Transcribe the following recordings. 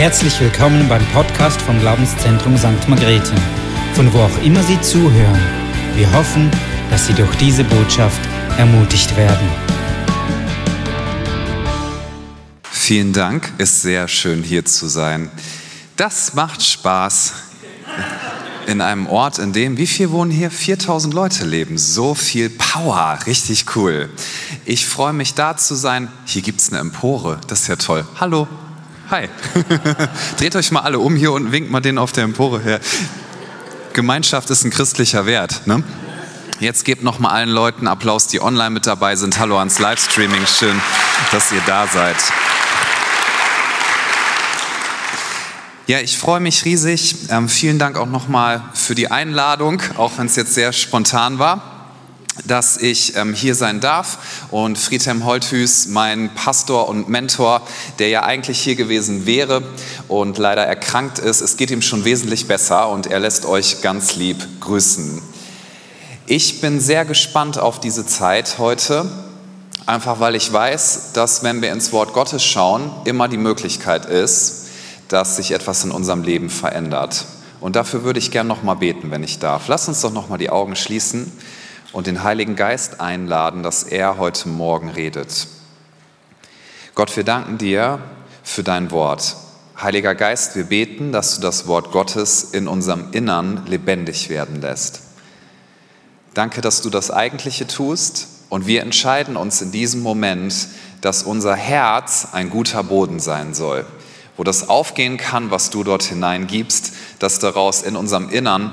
Herzlich willkommen beim Podcast vom Glaubenszentrum St. Margrethe, von wo auch immer Sie zuhören. Wir hoffen, dass Sie durch diese Botschaft ermutigt werden. Vielen Dank, ist sehr schön hier zu sein. Das macht Spaß in einem Ort, in dem, wie viel wohnen hier? 4000 Leute leben. So viel Power, richtig cool. Ich freue mich da zu sein. Hier gibt es eine Empore, das ist ja toll. Hallo, hi. Dreht euch mal alle um hier und winkt mal den auf der Empore her. Gemeinschaft ist ein christlicher Wert. Ne? Jetzt gebt noch mal allen Leuten Applaus, die online mit dabei sind. Hallo ans Livestreaming, schön, dass ihr da seid. Ja, ich freue mich riesig. Ähm, vielen Dank auch nochmal für die Einladung, auch wenn es jetzt sehr spontan war, dass ich ähm, hier sein darf. Und Friedhelm Holthüß, mein Pastor und Mentor, der ja eigentlich hier gewesen wäre und leider erkrankt ist, es geht ihm schon wesentlich besser und er lässt euch ganz lieb grüßen. Ich bin sehr gespannt auf diese Zeit heute, einfach weil ich weiß, dass wenn wir ins Wort Gottes schauen, immer die Möglichkeit ist, dass sich etwas in unserem Leben verändert. Und dafür würde ich gern noch mal beten, wenn ich darf. Lass uns doch noch mal die Augen schließen und den Heiligen Geist einladen, dass er heute Morgen redet. Gott, wir danken dir für dein Wort. Heiliger Geist, wir beten, dass du das Wort Gottes in unserem Innern lebendig werden lässt. Danke, dass du das Eigentliche tust und wir entscheiden uns in diesem Moment, dass unser Herz ein guter Boden sein soll wo das aufgehen kann, was du dort hineingibst, dass daraus in unserem Innern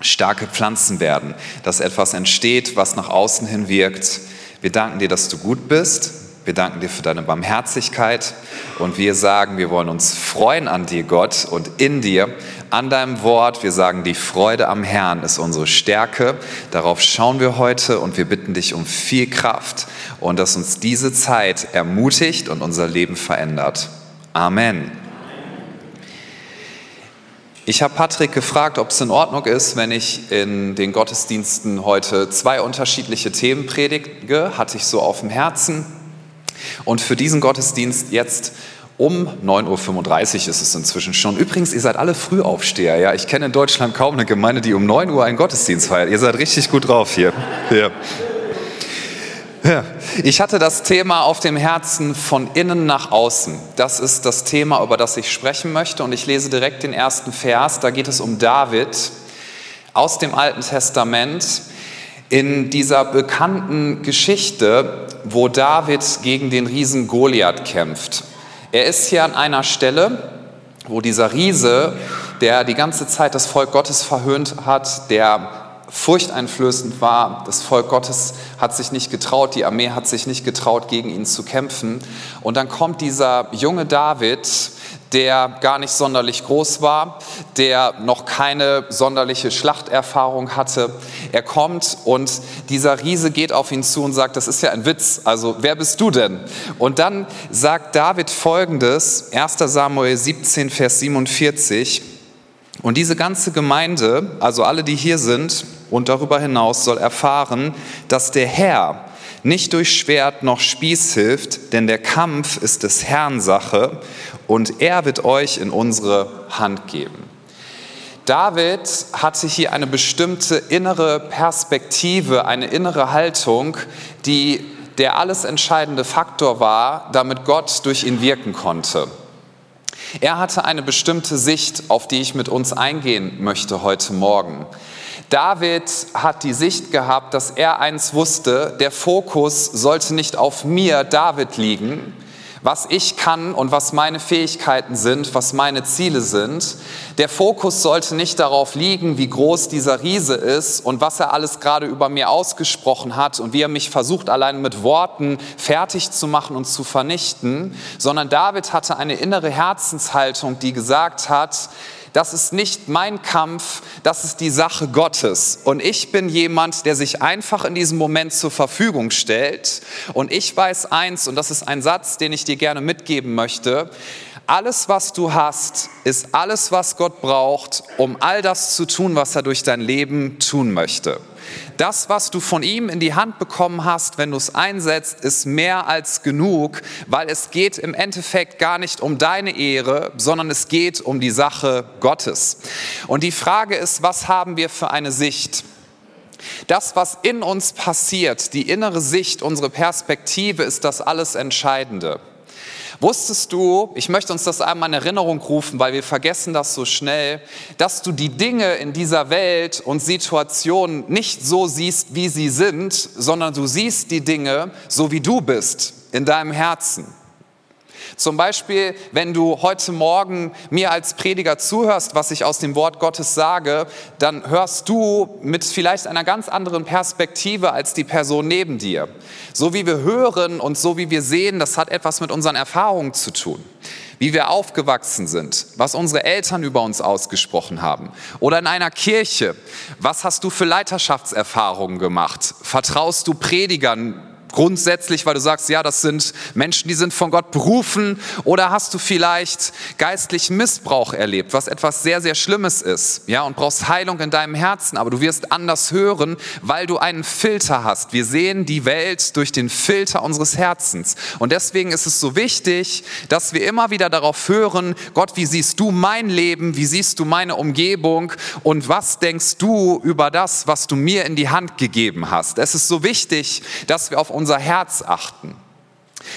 starke Pflanzen werden, dass etwas entsteht, was nach außen hin wirkt. Wir danken dir, dass du gut bist. Wir danken dir für deine Barmherzigkeit und wir sagen, wir wollen uns freuen an dir, Gott, und in dir, an deinem Wort. Wir sagen, die Freude am Herrn ist unsere Stärke. Darauf schauen wir heute und wir bitten dich um viel Kraft und dass uns diese Zeit ermutigt und unser Leben verändert. Amen. Ich habe Patrick gefragt, ob es in Ordnung ist, wenn ich in den Gottesdiensten heute zwei unterschiedliche Themen predige, hatte ich so auf dem Herzen. Und für diesen Gottesdienst jetzt um 9.35 Uhr ist es inzwischen schon. Übrigens, ihr seid alle Frühaufsteher. Ja? Ich kenne in Deutschland kaum eine Gemeinde, die um 9 Uhr einen Gottesdienst feiert. Ihr seid richtig gut drauf hier. Ja. Ich hatte das Thema auf dem Herzen von innen nach außen. Das ist das Thema, über das ich sprechen möchte. Und ich lese direkt den ersten Vers. Da geht es um David aus dem Alten Testament in dieser bekannten Geschichte, wo David gegen den Riesen Goliath kämpft. Er ist hier an einer Stelle, wo dieser Riese, der die ganze Zeit das Volk Gottes verhöhnt hat, der furchteinflößend war. Das Volk Gottes hat sich nicht getraut, die Armee hat sich nicht getraut, gegen ihn zu kämpfen. Und dann kommt dieser junge David, der gar nicht sonderlich groß war, der noch keine sonderliche Schlachterfahrung hatte. Er kommt und dieser Riese geht auf ihn zu und sagt, das ist ja ein Witz, also wer bist du denn? Und dann sagt David folgendes, 1 Samuel 17, Vers 47, und diese ganze Gemeinde, also alle, die hier sind und darüber hinaus, soll erfahren, dass der Herr nicht durch Schwert noch Spieß hilft, denn der Kampf ist des Herrn Sache und er wird euch in unsere Hand geben. David hatte hier eine bestimmte innere Perspektive, eine innere Haltung, die der alles entscheidende Faktor war, damit Gott durch ihn wirken konnte. Er hatte eine bestimmte Sicht, auf die ich mit uns eingehen möchte heute Morgen. David hat die Sicht gehabt, dass er eins wusste, der Fokus sollte nicht auf mir, David, liegen, was ich kann und was meine Fähigkeiten sind, was meine Ziele sind. Der Fokus sollte nicht darauf liegen, wie groß dieser Riese ist und was er alles gerade über mir ausgesprochen hat und wie er mich versucht, allein mit Worten fertig zu machen und zu vernichten, sondern David hatte eine innere Herzenshaltung, die gesagt hat, das ist nicht mein Kampf, das ist die Sache Gottes. Und ich bin jemand, der sich einfach in diesem Moment zur Verfügung stellt. Und ich weiß eins, und das ist ein Satz, den ich dir gerne mitgeben möchte, alles, was du hast, ist alles, was Gott braucht, um all das zu tun, was er durch dein Leben tun möchte. Das, was du von ihm in die Hand bekommen hast, wenn du es einsetzt, ist mehr als genug, weil es geht im Endeffekt gar nicht um deine Ehre, sondern es geht um die Sache Gottes. Und die Frage ist, was haben wir für eine Sicht? Das, was in uns passiert, die innere Sicht, unsere Perspektive ist das alles Entscheidende. Wusstest du, ich möchte uns das einmal in Erinnerung rufen, weil wir vergessen das so schnell, dass du die Dinge in dieser Welt und Situationen nicht so siehst, wie sie sind, sondern du siehst die Dinge so, wie du bist, in deinem Herzen. Zum Beispiel, wenn du heute Morgen mir als Prediger zuhörst, was ich aus dem Wort Gottes sage, dann hörst du mit vielleicht einer ganz anderen Perspektive als die Person neben dir. So wie wir hören und so wie wir sehen, das hat etwas mit unseren Erfahrungen zu tun wie wir aufgewachsen sind, was unsere Eltern über uns ausgesprochen haben. Oder in einer Kirche, was hast du für Leiterschaftserfahrungen gemacht? Vertraust du Predigern, grundsätzlich, weil du sagst, ja, das sind Menschen, die sind von Gott berufen? Oder hast du vielleicht geistlichen Missbrauch erlebt, was etwas sehr, sehr Schlimmes ist, ja, und brauchst Heilung in deinem Herzen, aber du wirst anders hören, weil du einen Filter hast. Wir sehen die Welt durch den Filter unseres Herzens. Und deswegen ist es so wichtig, dass wir immer wieder darauf hören, Gott, wie siehst du mein Leben? Wie siehst du meine Umgebung? Und was denkst du über das, was du mir in die Hand gegeben hast? Es ist so wichtig, dass wir auf unser Herz achten.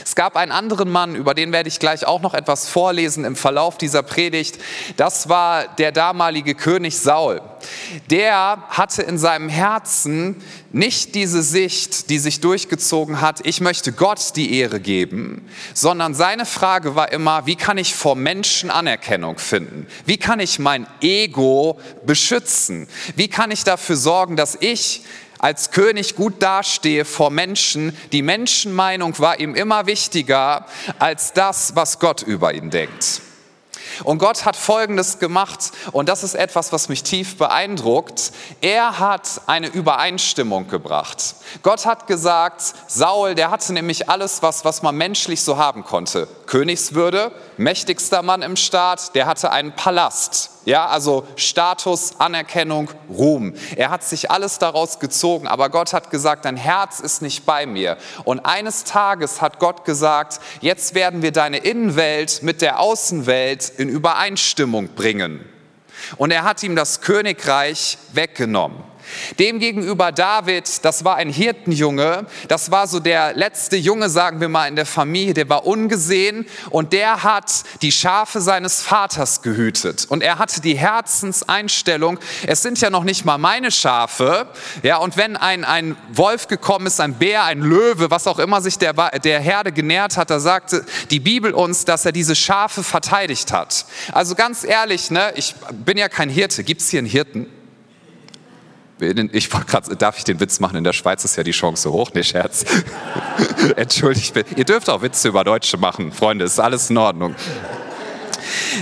Es gab einen anderen Mann, über den werde ich gleich auch noch etwas vorlesen im Verlauf dieser Predigt. Das war der damalige König Saul. Der hatte in seinem Herzen nicht diese Sicht, die sich durchgezogen hat, ich möchte Gott die Ehre geben, sondern seine Frage war immer, wie kann ich vor Menschen Anerkennung finden? Wie kann ich mein Ego beschützen? Wie kann ich dafür sorgen, dass ich als König gut dastehe vor Menschen. Die Menschenmeinung war ihm immer wichtiger als das, was Gott über ihn denkt. Und Gott hat Folgendes gemacht, und das ist etwas, was mich tief beeindruckt. Er hat eine Übereinstimmung gebracht. Gott hat gesagt, Saul, der hatte nämlich alles, was, was man menschlich so haben konnte. Königswürde, mächtigster Mann im Staat, der hatte einen Palast. Ja, also Status, Anerkennung, Ruhm. Er hat sich alles daraus gezogen, aber Gott hat gesagt, dein Herz ist nicht bei mir. Und eines Tages hat Gott gesagt, jetzt werden wir deine Innenwelt mit der Außenwelt in Übereinstimmung bringen. Und er hat ihm das Königreich weggenommen. Demgegenüber David, das war ein Hirtenjunge, das war so der letzte Junge, sagen wir mal, in der Familie, der war ungesehen und der hat die Schafe seines Vaters gehütet. Und er hatte die Herzenseinstellung, es sind ja noch nicht mal meine Schafe, ja, und wenn ein, ein Wolf gekommen ist, ein Bär, ein Löwe, was auch immer sich der, der Herde genährt hat, da sagte die Bibel uns, dass er diese Schafe verteidigt hat. Also ganz ehrlich, ne, ich bin ja kein Hirte. Gibt es hier einen Hirten? Ich grad, darf ich den Witz machen? In der Schweiz ist ja die Chance hoch. Nee, Scherz. Entschuldigt, ihr dürft auch Witze über Deutsche machen, Freunde, ist alles in Ordnung.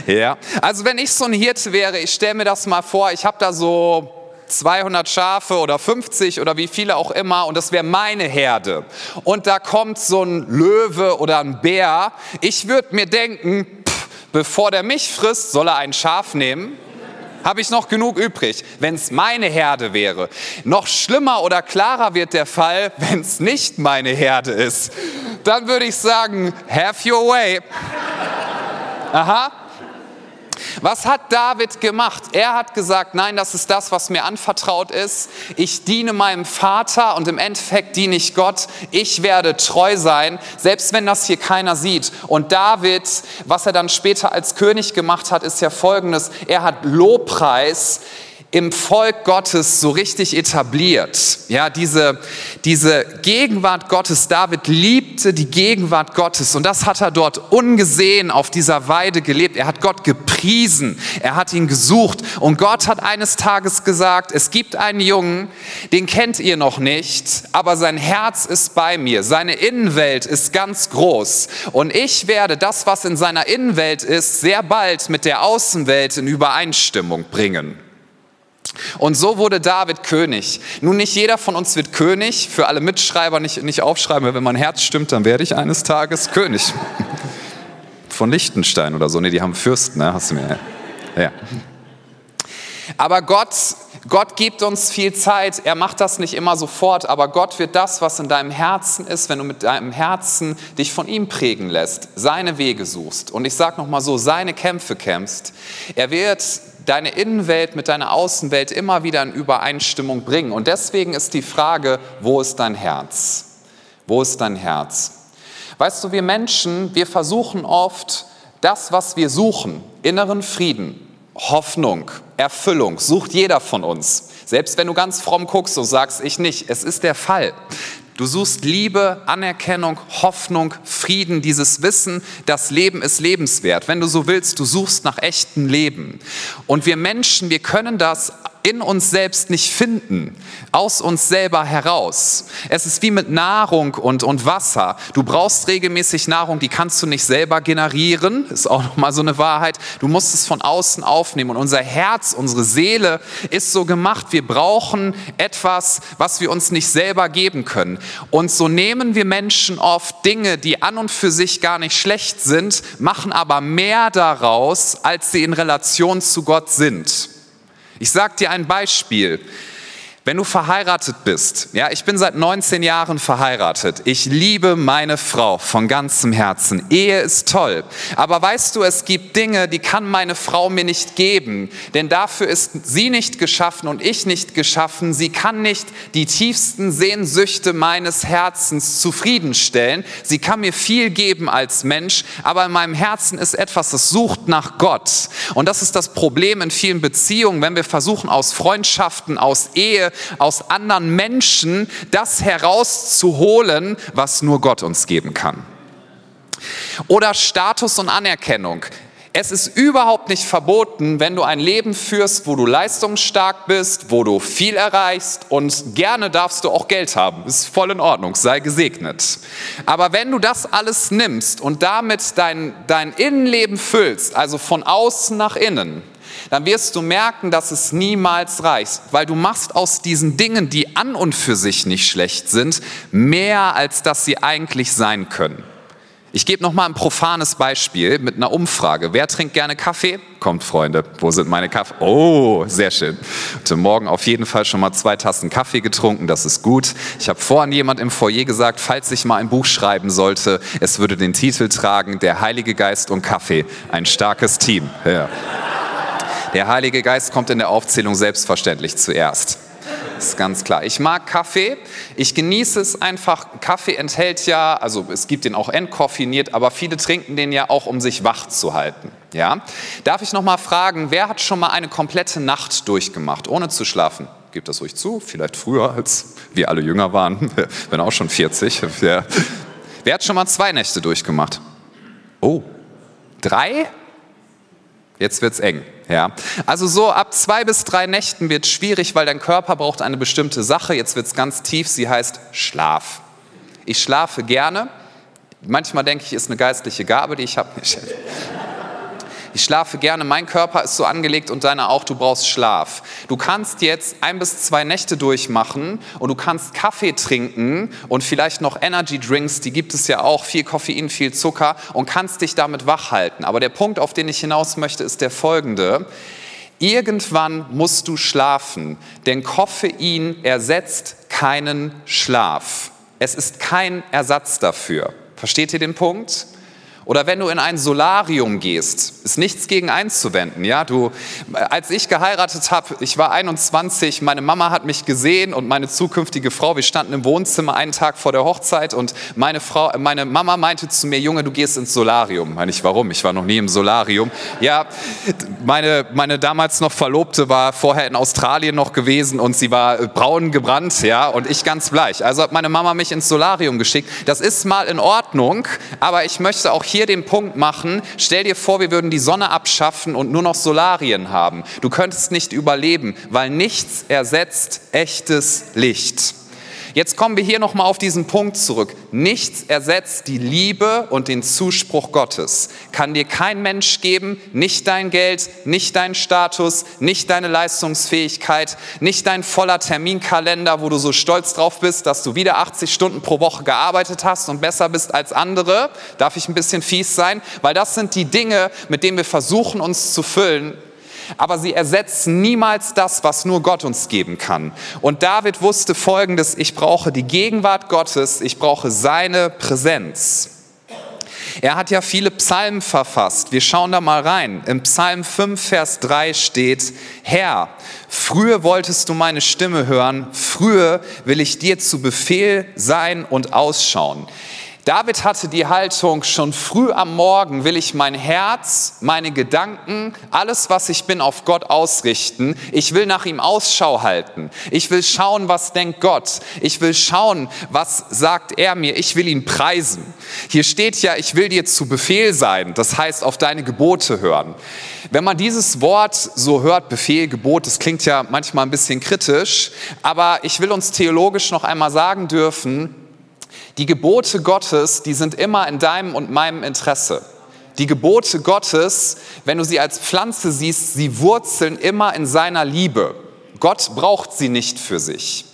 Ja, also wenn ich so ein Hirte wäre, ich stelle mir das mal vor, ich habe da so 200 Schafe oder 50 oder wie viele auch immer und das wäre meine Herde. Und da kommt so ein Löwe oder ein Bär. Ich würde mir denken, pff, bevor der mich frisst, soll er ein Schaf nehmen habe ich noch genug übrig, wenn es meine Herde wäre. Noch schlimmer oder klarer wird der Fall, wenn es nicht meine Herde ist. Dann würde ich sagen, have your way. Aha, was hat David gemacht? Er hat gesagt, nein, das ist das, was mir anvertraut ist. Ich diene meinem Vater und im Endeffekt diene ich Gott. Ich werde treu sein, selbst wenn das hier keiner sieht. Und David, was er dann später als König gemacht hat, ist ja folgendes. Er hat Lobpreis im Volk Gottes so richtig etabliert. Ja, diese, diese Gegenwart Gottes, David liebte die Gegenwart Gottes und das hat er dort ungesehen auf dieser Weide gelebt. Er hat Gott gepriesen, er hat ihn gesucht und Gott hat eines Tages gesagt, es gibt einen Jungen, den kennt ihr noch nicht, aber sein Herz ist bei mir, seine Innenwelt ist ganz groß und ich werde das, was in seiner Innenwelt ist, sehr bald mit der Außenwelt in Übereinstimmung bringen. Und so wurde David König. Nun, nicht jeder von uns wird König. Für alle Mitschreiber nicht, nicht aufschreiben, wenn mein Herz stimmt, dann werde ich eines Tages König. von Liechtenstein oder so. Ne, die haben Fürsten, ne? Hast du mir. Ja. Aber Gott, Gott gibt uns viel Zeit. Er macht das nicht immer sofort, aber Gott wird das, was in deinem Herzen ist, wenn du mit deinem Herzen dich von ihm prägen lässt, seine Wege suchst. Und ich sage nochmal so, seine Kämpfe kämpfst. Er wird deine Innenwelt mit deiner Außenwelt immer wieder in Übereinstimmung bringen. Und deswegen ist die Frage, wo ist dein Herz? Wo ist dein Herz? Weißt du, wir Menschen, wir versuchen oft das, was wir suchen, inneren Frieden, Hoffnung, Erfüllung, sucht jeder von uns. Selbst wenn du ganz fromm guckst, so sagst ich nicht. Es ist der Fall. Du suchst Liebe, Anerkennung, Hoffnung, Frieden, dieses Wissen, das Leben ist lebenswert. Wenn du so willst, du suchst nach echtem Leben. Und wir Menschen, wir können das in uns selbst nicht finden, aus uns selber heraus. Es ist wie mit Nahrung und, und Wasser. Du brauchst regelmäßig Nahrung, die kannst du nicht selber generieren, ist auch nochmal so eine Wahrheit. Du musst es von außen aufnehmen und unser Herz, unsere Seele ist so gemacht. Wir brauchen etwas, was wir uns nicht selber geben können. Und so nehmen wir Menschen oft Dinge, die an und für sich gar nicht schlecht sind, machen aber mehr daraus, als sie in Relation zu Gott sind. Ich sage dir ein Beispiel. Wenn du verheiratet bist, ja, ich bin seit 19 Jahren verheiratet. Ich liebe meine Frau von ganzem Herzen. Ehe ist toll. Aber weißt du, es gibt Dinge, die kann meine Frau mir nicht geben. Denn dafür ist sie nicht geschaffen und ich nicht geschaffen. Sie kann nicht die tiefsten Sehnsüchte meines Herzens zufriedenstellen. Sie kann mir viel geben als Mensch. Aber in meinem Herzen ist etwas, das sucht nach Gott. Und das ist das Problem in vielen Beziehungen, wenn wir versuchen, aus Freundschaften, aus Ehe, aus anderen Menschen das herauszuholen, was nur Gott uns geben kann. Oder Status und Anerkennung. Es ist überhaupt nicht verboten, wenn du ein Leben führst, wo du leistungsstark bist, wo du viel erreichst und gerne darfst du auch Geld haben. Ist voll in Ordnung, sei gesegnet. Aber wenn du das alles nimmst und damit dein, dein Innenleben füllst, also von außen nach innen, dann wirst du merken, dass es niemals reicht, weil du machst aus diesen Dingen, die an und für sich nicht schlecht sind, mehr als dass sie eigentlich sein können. Ich gebe noch mal ein profanes Beispiel mit einer Umfrage. Wer trinkt gerne Kaffee? Kommt, Freunde. Wo sind meine Kaffee? Oh, sehr schön. Heute Morgen auf jeden Fall schon mal zwei Tassen Kaffee getrunken. Das ist gut. Ich habe vorhin jemand im Foyer gesagt, falls ich mal ein Buch schreiben sollte, es würde den Titel tragen: Der Heilige Geist und Kaffee. Ein starkes Team. Ja. Der Heilige Geist kommt in der Aufzählung selbstverständlich zuerst. Das ist ganz klar. Ich mag Kaffee. Ich genieße es einfach. Kaffee enthält ja, also es gibt den auch entkoffiniert, aber viele trinken den ja auch, um sich wach zu halten. Ja? Darf ich noch mal fragen, wer hat schon mal eine komplette Nacht durchgemacht, ohne zu schlafen? Gebt das ruhig zu, vielleicht früher, als wir alle jünger waren. Ich bin auch schon 40. Ja. Wer hat schon mal zwei Nächte durchgemacht? Oh, drei? Jetzt wird's eng. Ja. Also so ab zwei bis drei Nächten wird schwierig, weil dein Körper braucht eine bestimmte Sache. Jetzt wird's ganz tief. Sie heißt Schlaf. Ich schlafe gerne. Manchmal denke ich, ist eine geistliche Gabe, die ich habe. Ich schlafe gerne, mein Körper ist so angelegt und deiner auch, du brauchst Schlaf. Du kannst jetzt ein bis zwei Nächte durchmachen und du kannst Kaffee trinken und vielleicht noch Energy Drinks, die gibt es ja auch, viel Koffein, viel Zucker und kannst dich damit wach halten. Aber der Punkt, auf den ich hinaus möchte, ist der folgende. Irgendwann musst du schlafen, denn Koffein ersetzt keinen Schlaf. Es ist kein Ersatz dafür. Versteht ihr den Punkt? Oder wenn du in ein Solarium gehst, ist nichts gegen einzuwenden. Ja, du, als ich geheiratet habe, ich war 21, meine Mama hat mich gesehen und meine zukünftige Frau, wir standen im Wohnzimmer einen Tag vor der Hochzeit und meine Frau, meine Mama meinte zu mir, Junge, du gehst ins Solarium. Meine ich, warum? Ich war noch nie im Solarium. Ja, meine, meine damals noch Verlobte war vorher in Australien noch gewesen und sie war braun gebrannt, ja, und ich ganz bleich. Also hat meine Mama mich ins Solarium geschickt. Das ist mal in Ordnung, aber ich möchte auch hier den Punkt machen, stell dir vor, wir würden die Sonne abschaffen und nur noch Solarien haben. Du könntest nicht überleben, weil nichts ersetzt echtes Licht. Jetzt kommen wir hier nochmal auf diesen Punkt zurück. Nichts ersetzt die Liebe und den Zuspruch Gottes. Kann dir kein Mensch geben, nicht dein Geld, nicht dein Status, nicht deine Leistungsfähigkeit, nicht dein voller Terminkalender, wo du so stolz drauf bist, dass du wieder 80 Stunden pro Woche gearbeitet hast und besser bist als andere. Darf ich ein bisschen fies sein? Weil das sind die Dinge, mit denen wir versuchen, uns zu füllen aber sie ersetzen niemals das, was nur Gott uns geben kann. Und David wusste Folgendes, ich brauche die Gegenwart Gottes, ich brauche seine Präsenz. Er hat ja viele Psalmen verfasst. Wir schauen da mal rein. Im Psalm 5, Vers 3 steht, Herr, früher wolltest du meine Stimme hören, früher will ich dir zu Befehl sein und ausschauen. David hatte die Haltung, schon früh am Morgen will ich mein Herz, meine Gedanken, alles, was ich bin, auf Gott ausrichten. Ich will nach ihm Ausschau halten. Ich will schauen, was denkt Gott. Ich will schauen, was sagt er mir. Ich will ihn preisen. Hier steht ja, ich will dir zu Befehl sein. Das heißt, auf deine Gebote hören. Wenn man dieses Wort so hört, Befehl, Gebot, das klingt ja manchmal ein bisschen kritisch, aber ich will uns theologisch noch einmal sagen dürfen, die Gebote Gottes, die sind immer in deinem und meinem Interesse. Die Gebote Gottes, wenn du sie als Pflanze siehst, sie wurzeln immer in seiner Liebe. Gott braucht sie nicht für sich.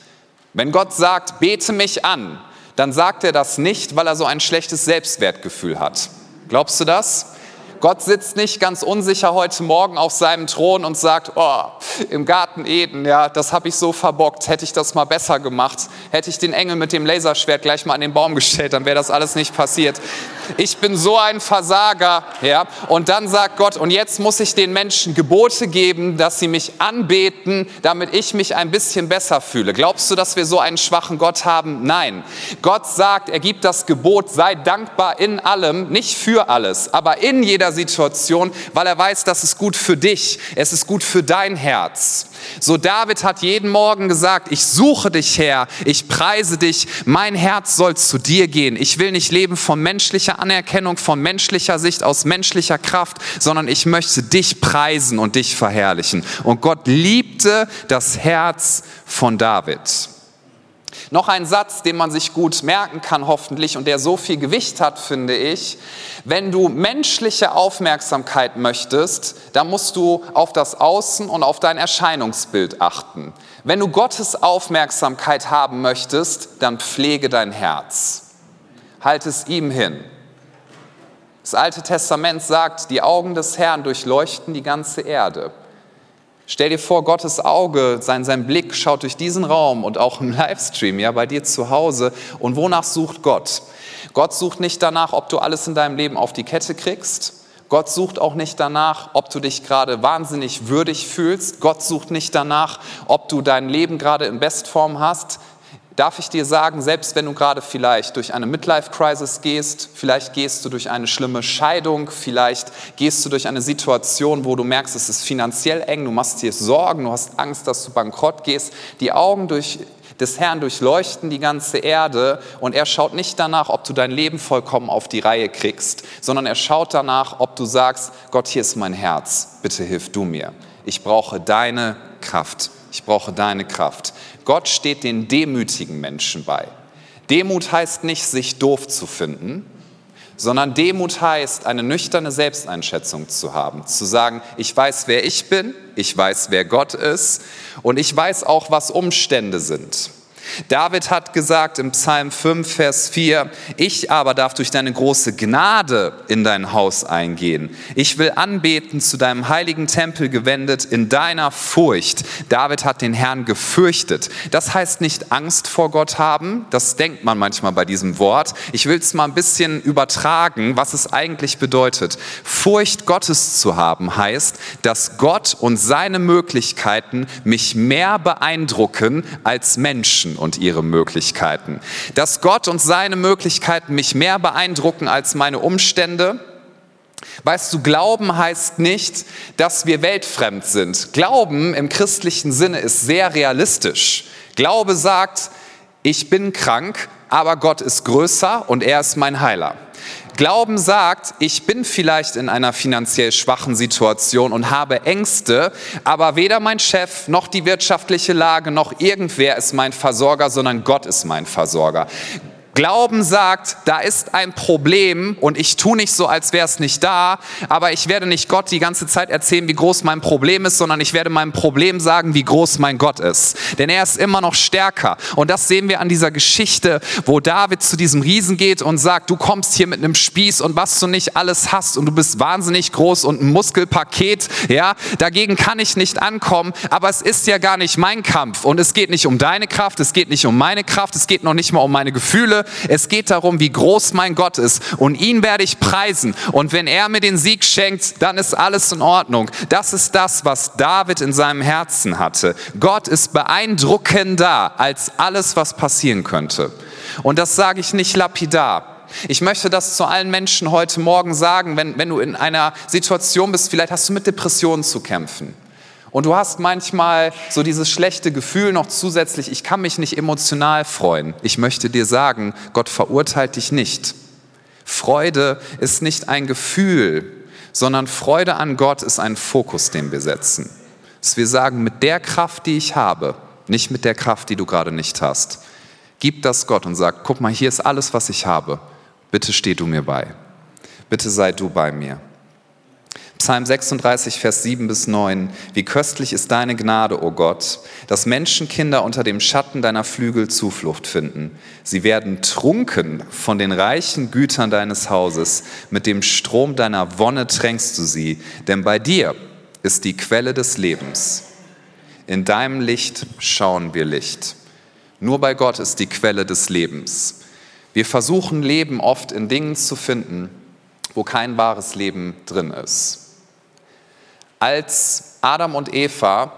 Wenn Gott sagt, bete mich an, dann sagt er das nicht, weil er so ein schlechtes Selbstwertgefühl hat. Glaubst du das? Gott sitzt nicht ganz unsicher heute Morgen auf seinem Thron und sagt, oh, im Garten Eden, ja, das habe ich so verbockt, hätte ich das mal besser gemacht, hätte ich den Engel mit dem Laserschwert gleich mal an den Baum gestellt, dann wäre das alles nicht passiert. Ich bin so ein Versager, ja. Und dann sagt Gott, und jetzt muss ich den Menschen Gebote geben, dass sie mich anbeten, damit ich mich ein bisschen besser fühle. Glaubst du, dass wir so einen schwachen Gott haben? Nein. Gott sagt, er gibt das Gebot, sei dankbar in allem, nicht für alles, aber in jeder Situation, weil er weiß, das ist gut für dich, es ist gut für dein Herz. So David hat jeden Morgen gesagt, ich suche dich her, ich preise dich, mein Herz soll zu dir gehen. Ich will nicht leben von menschlicher Anerkennung, von menschlicher Sicht, aus menschlicher Kraft, sondern ich möchte dich preisen und dich verherrlichen. Und Gott liebte das Herz von David. Noch ein Satz, den man sich gut merken kann hoffentlich und der so viel Gewicht hat, finde ich. Wenn du menschliche Aufmerksamkeit möchtest, dann musst du auf das Außen und auf dein Erscheinungsbild achten. Wenn du Gottes Aufmerksamkeit haben möchtest, dann pflege dein Herz. Halt es ihm hin. Das Alte Testament sagt, die Augen des Herrn durchleuchten die ganze Erde. Stell dir vor, Gottes Auge, sein, sein Blick schaut durch diesen Raum und auch im Livestream, ja, bei dir zu Hause. Und wonach sucht Gott? Gott sucht nicht danach, ob du alles in deinem Leben auf die Kette kriegst. Gott sucht auch nicht danach, ob du dich gerade wahnsinnig würdig fühlst. Gott sucht nicht danach, ob du dein Leben gerade in Bestform hast darf ich dir sagen, selbst wenn du gerade vielleicht durch eine Midlife-Crisis gehst, vielleicht gehst du durch eine schlimme Scheidung, vielleicht gehst du durch eine Situation, wo du merkst, es ist finanziell eng, du machst dir Sorgen, du hast Angst, dass du bankrott gehst, die Augen durch, des Herrn durchleuchten die ganze Erde und er schaut nicht danach, ob du dein Leben vollkommen auf die Reihe kriegst, sondern er schaut danach, ob du sagst, Gott, hier ist mein Herz, bitte hilf du mir. Ich brauche deine Kraft. Ich brauche deine Kraft. Gott steht den demütigen Menschen bei. Demut heißt nicht, sich doof zu finden, sondern Demut heißt, eine nüchterne Selbsteinschätzung zu haben, zu sagen, ich weiß, wer ich bin, ich weiß, wer Gott ist und ich weiß auch, was Umstände sind. David hat gesagt im Psalm 5, Vers 4, ich aber darf durch deine große Gnade in dein Haus eingehen. Ich will anbeten zu deinem heiligen Tempel gewendet in deiner Furcht. David hat den Herrn gefürchtet. Das heißt nicht Angst vor Gott haben, das denkt man manchmal bei diesem Wort. Ich will es mal ein bisschen übertragen, was es eigentlich bedeutet. Furcht Gottes zu haben heißt, dass Gott und seine Möglichkeiten mich mehr beeindrucken als Menschen und ihre Möglichkeiten. Dass Gott und seine Möglichkeiten mich mehr beeindrucken als meine Umstände. Weißt du, Glauben heißt nicht, dass wir weltfremd sind. Glauben im christlichen Sinne ist sehr realistisch. Glaube sagt, ich bin krank, aber Gott ist größer und er ist mein Heiler. Glauben sagt, ich bin vielleicht in einer finanziell schwachen Situation und habe Ängste, aber weder mein Chef noch die wirtschaftliche Lage noch irgendwer ist mein Versorger, sondern Gott ist mein Versorger. Glauben sagt, da ist ein Problem und ich tue nicht so, als wäre es nicht da, aber ich werde nicht Gott die ganze Zeit erzählen, wie groß mein Problem ist, sondern ich werde meinem Problem sagen, wie groß mein Gott ist. Denn er ist immer noch stärker. Und das sehen wir an dieser Geschichte, wo David zu diesem Riesen geht und sagt, du kommst hier mit einem Spieß und was du nicht alles hast und du bist wahnsinnig groß und ein Muskelpaket, ja, dagegen kann ich nicht ankommen, aber es ist ja gar nicht mein Kampf und es geht nicht um deine Kraft, es geht nicht um meine Kraft, es geht noch nicht mal um meine Gefühle, es geht darum, wie groß mein Gott ist. Und ihn werde ich preisen. Und wenn er mir den Sieg schenkt, dann ist alles in Ordnung. Das ist das, was David in seinem Herzen hatte. Gott ist beeindruckender als alles, was passieren könnte. Und das sage ich nicht lapidar. Ich möchte das zu allen Menschen heute Morgen sagen, wenn, wenn du in einer Situation bist, vielleicht hast du mit Depressionen zu kämpfen. Und du hast manchmal so dieses schlechte Gefühl noch zusätzlich, ich kann mich nicht emotional freuen. Ich möchte dir sagen, Gott verurteilt dich nicht. Freude ist nicht ein Gefühl, sondern Freude an Gott ist ein Fokus, den wir setzen. Dass wir sagen, mit der Kraft, die ich habe, nicht mit der Kraft, die du gerade nicht hast, gib das Gott und sag, guck mal, hier ist alles, was ich habe. Bitte steh du mir bei. Bitte sei du bei mir. Psalm 36, Vers 7 bis 9. Wie köstlich ist deine Gnade, o oh Gott, dass Menschenkinder unter dem Schatten deiner Flügel Zuflucht finden. Sie werden trunken von den reichen Gütern deines Hauses. Mit dem Strom deiner Wonne tränkst du sie, denn bei dir ist die Quelle des Lebens. In deinem Licht schauen wir Licht. Nur bei Gott ist die Quelle des Lebens. Wir versuchen Leben oft in Dingen zu finden, wo kein wahres Leben drin ist als Adam und Eva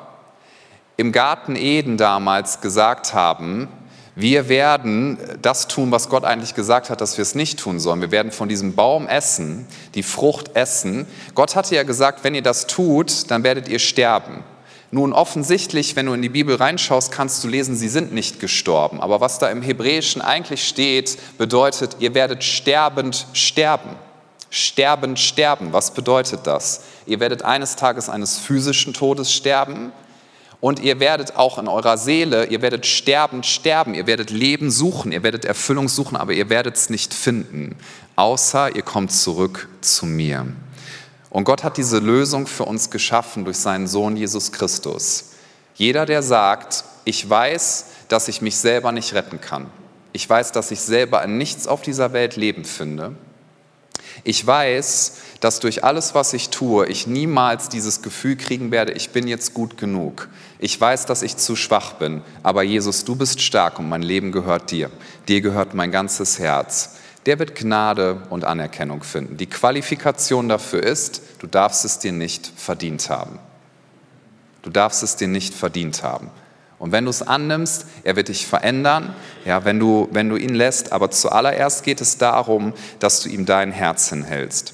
im Garten Eden damals gesagt haben, wir werden das tun, was Gott eigentlich gesagt hat, dass wir es nicht tun sollen. Wir werden von diesem Baum essen, die Frucht essen. Gott hatte ja gesagt, wenn ihr das tut, dann werdet ihr sterben. Nun offensichtlich, wenn du in die Bibel reinschaust, kannst du lesen, sie sind nicht gestorben. Aber was da im Hebräischen eigentlich steht, bedeutet, ihr werdet sterbend sterben. Sterben, sterben. Was bedeutet das? Ihr werdet eines Tages eines physischen Todes sterben und ihr werdet auch in eurer Seele, ihr werdet sterben, sterben. Ihr werdet Leben suchen, ihr werdet Erfüllung suchen, aber ihr werdet es nicht finden, außer ihr kommt zurück zu mir. Und Gott hat diese Lösung für uns geschaffen durch seinen Sohn Jesus Christus. Jeder, der sagt, ich weiß, dass ich mich selber nicht retten kann. Ich weiß, dass ich selber an nichts auf dieser Welt Leben finde ich weiß, dass durch alles, was ich tue, ich niemals dieses Gefühl kriegen werde, ich bin jetzt gut genug. Ich weiß, dass ich zu schwach bin, aber Jesus, du bist stark und mein Leben gehört dir. Dir gehört mein ganzes Herz. Der wird Gnade und Anerkennung finden. Die Qualifikation dafür ist, du darfst es dir nicht verdient haben. Du darfst es dir nicht verdient haben. Und wenn du es annimmst, er wird dich verändern, ja, wenn, du, wenn du ihn lässt. Aber zuallererst geht es darum, dass du ihm dein Herz hinhältst.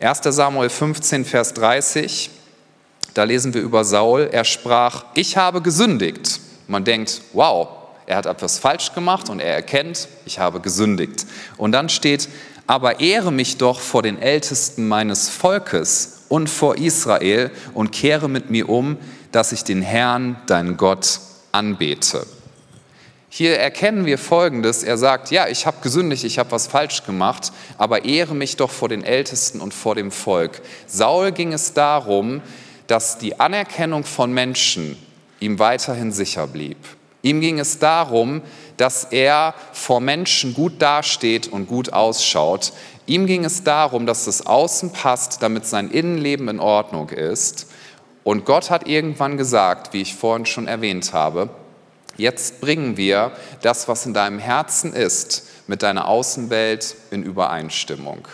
1. Samuel 15, Vers 30, da lesen wir über Saul. Er sprach, ich habe gesündigt. Man denkt, wow, er hat etwas falsch gemacht und er erkennt, ich habe gesündigt. Und dann steht, aber ehre mich doch vor den Ältesten meines Volkes und vor Israel und kehre mit mir um, dass ich den Herrn, deinen Gott, anbete. Hier erkennen wir Folgendes. Er sagt, ja, ich habe gesündigt, ich habe was falsch gemacht, aber ehre mich doch vor den Ältesten und vor dem Volk. Saul ging es darum, dass die Anerkennung von Menschen ihm weiterhin sicher blieb. Ihm ging es darum, dass er vor Menschen gut dasteht und gut ausschaut. Ihm ging es darum, dass das Außen passt, damit sein Innenleben in Ordnung ist. Und Gott hat irgendwann gesagt, wie ich vorhin schon erwähnt habe, jetzt bringen wir das, was in deinem Herzen ist, mit deiner Außenwelt in Übereinstimmung.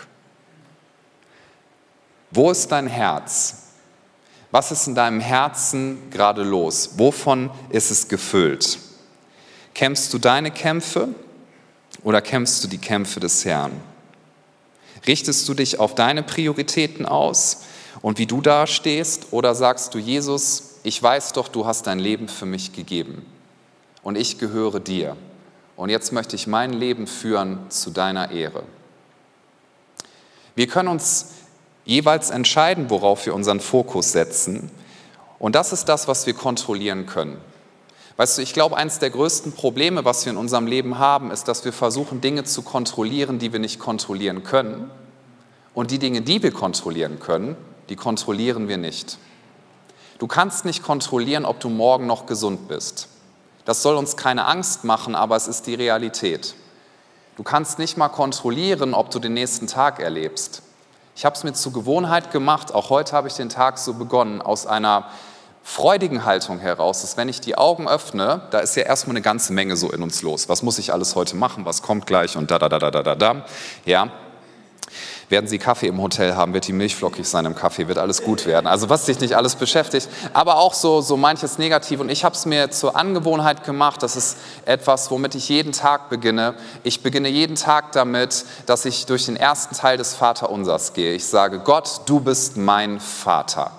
Wo ist dein Herz? Was ist in deinem Herzen gerade los? Wovon ist es gefüllt? Kämpfst du deine Kämpfe oder kämpfst du die Kämpfe des Herrn? Richtest du dich auf deine Prioritäten aus und wie du dastehst? Oder sagst du, Jesus, ich weiß doch, du hast dein Leben für mich gegeben und ich gehöre dir. Und jetzt möchte ich mein Leben führen zu deiner Ehre. Wir können uns jeweils entscheiden, worauf wir unseren Fokus setzen. Und das ist das, was wir kontrollieren können. Weißt du, ich glaube, eines der größten Probleme, was wir in unserem Leben haben, ist, dass wir versuchen, Dinge zu kontrollieren, die wir nicht kontrollieren können. Und die Dinge, die wir kontrollieren können, die kontrollieren wir nicht. Du kannst nicht kontrollieren, ob du morgen noch gesund bist. Das soll uns keine Angst machen, aber es ist die Realität. Du kannst nicht mal kontrollieren, ob du den nächsten Tag erlebst. Ich habe es mir zur Gewohnheit gemacht, auch heute habe ich den Tag so begonnen, aus einer freudigen Haltung heraus, dass wenn ich die Augen öffne, da ist ja erstmal eine ganze Menge so in uns los. Was muss ich alles heute machen? Was kommt gleich? Und da, da, da, da, da, da. Ja, werden Sie Kaffee im Hotel haben, wird die Milch flockig sein im Kaffee, wird alles gut werden. Also was dich nicht alles beschäftigt, aber auch so, so manches Negativ. Und ich habe es mir zur Angewohnheit gemacht, das ist etwas, womit ich jeden Tag beginne. Ich beginne jeden Tag damit, dass ich durch den ersten Teil des Vaterunsers gehe. Ich sage, Gott, du bist mein Vater.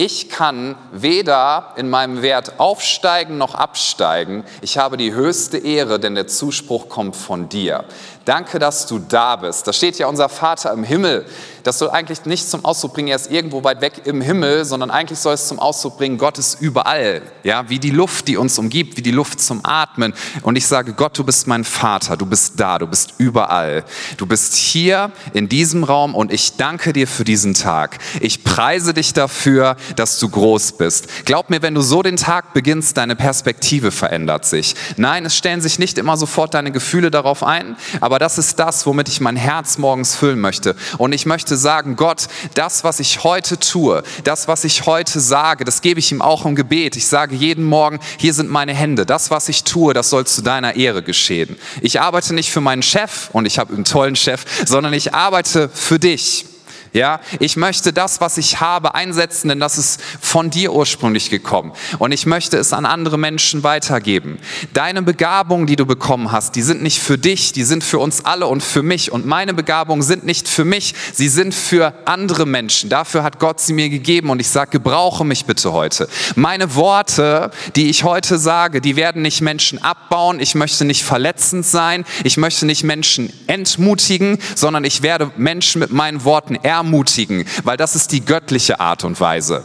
Ich kann weder in meinem Wert aufsteigen noch absteigen. Ich habe die höchste Ehre, denn der Zuspruch kommt von dir. Danke, dass du da bist. Da steht ja unser Vater im Himmel. Das soll eigentlich nicht zum Ausdruck bringen, er ist irgendwo weit weg im Himmel, sondern eigentlich soll es zum Ausdruck bringen, Gott ist überall. Ja, wie die Luft, die uns umgibt, wie die Luft zum Atmen. Und ich sage, Gott, du bist mein Vater, du bist da, du bist überall. Du bist hier in diesem Raum und ich danke dir für diesen Tag. Ich preise dich dafür, dass du groß bist. Glaub mir, wenn du so den Tag beginnst, deine Perspektive verändert sich. Nein, es stellen sich nicht immer sofort deine Gefühle darauf ein, aber das ist das, womit ich mein Herz morgens füllen möchte. Und ich möchte sagen, Gott, das, was ich heute tue, das, was ich heute sage, das gebe ich ihm auch im Gebet. Ich sage jeden Morgen, hier sind meine Hände. Das, was ich tue, das soll zu deiner Ehre geschehen. Ich arbeite nicht für meinen Chef und ich habe einen tollen Chef, sondern ich arbeite für dich. Ja, ich möchte das, was ich habe, einsetzen, denn das ist von dir ursprünglich gekommen. Und ich möchte es an andere Menschen weitergeben. Deine Begabungen, die du bekommen hast, die sind nicht für dich, die sind für uns alle und für mich. Und meine Begabungen sind nicht für mich, sie sind für andere Menschen. Dafür hat Gott sie mir gegeben. Und ich sage, gebrauche mich bitte heute. Meine Worte, die ich heute sage, die werden nicht Menschen abbauen. Ich möchte nicht verletzend sein. Ich möchte nicht Menschen entmutigen, sondern ich werde Menschen mit meinen Worten ermutigen ermutigen, weil das ist die göttliche Art und Weise.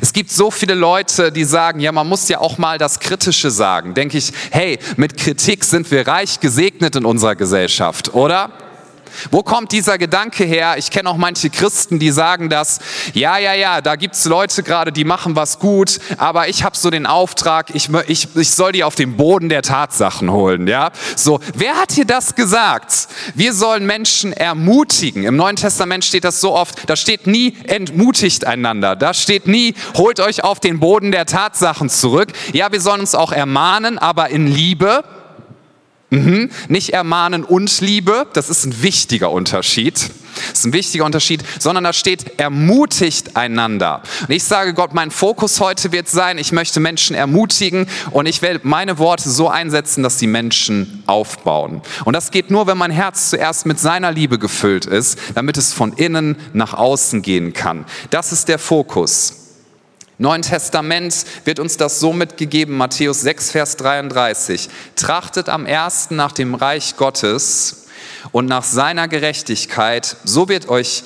Es gibt so viele Leute, die sagen, ja, man muss ja auch mal das Kritische sagen. Denke ich, hey, mit Kritik sind wir reich gesegnet in unserer Gesellschaft, oder? Wo kommt dieser Gedanke her? Ich kenne auch manche Christen, die sagen das, ja, ja, ja, da gibt es Leute gerade, die machen was gut, aber ich habe so den Auftrag, ich, ich, ich soll die auf den Boden der Tatsachen holen. Ja? So, wer hat dir das gesagt? Wir sollen Menschen ermutigen. Im Neuen Testament steht das so oft, da steht nie entmutigt einander, da steht nie holt euch auf den Boden der Tatsachen zurück. Ja, wir sollen uns auch ermahnen, aber in Liebe. Mhm. Nicht ermahnen und Liebe, das ist ein wichtiger Unterschied. Das ist ein wichtiger Unterschied, sondern da steht, ermutigt einander. Und ich sage Gott, mein Fokus heute wird sein, ich möchte Menschen ermutigen und ich werde meine Worte so einsetzen, dass die Menschen aufbauen. Und das geht nur, wenn mein Herz zuerst mit seiner Liebe gefüllt ist, damit es von innen nach außen gehen kann. Das ist der Fokus. Neuen Testament wird uns das so mitgegeben, Matthäus 6, Vers 33. Trachtet am ersten nach dem Reich Gottes und nach seiner Gerechtigkeit, so wird euch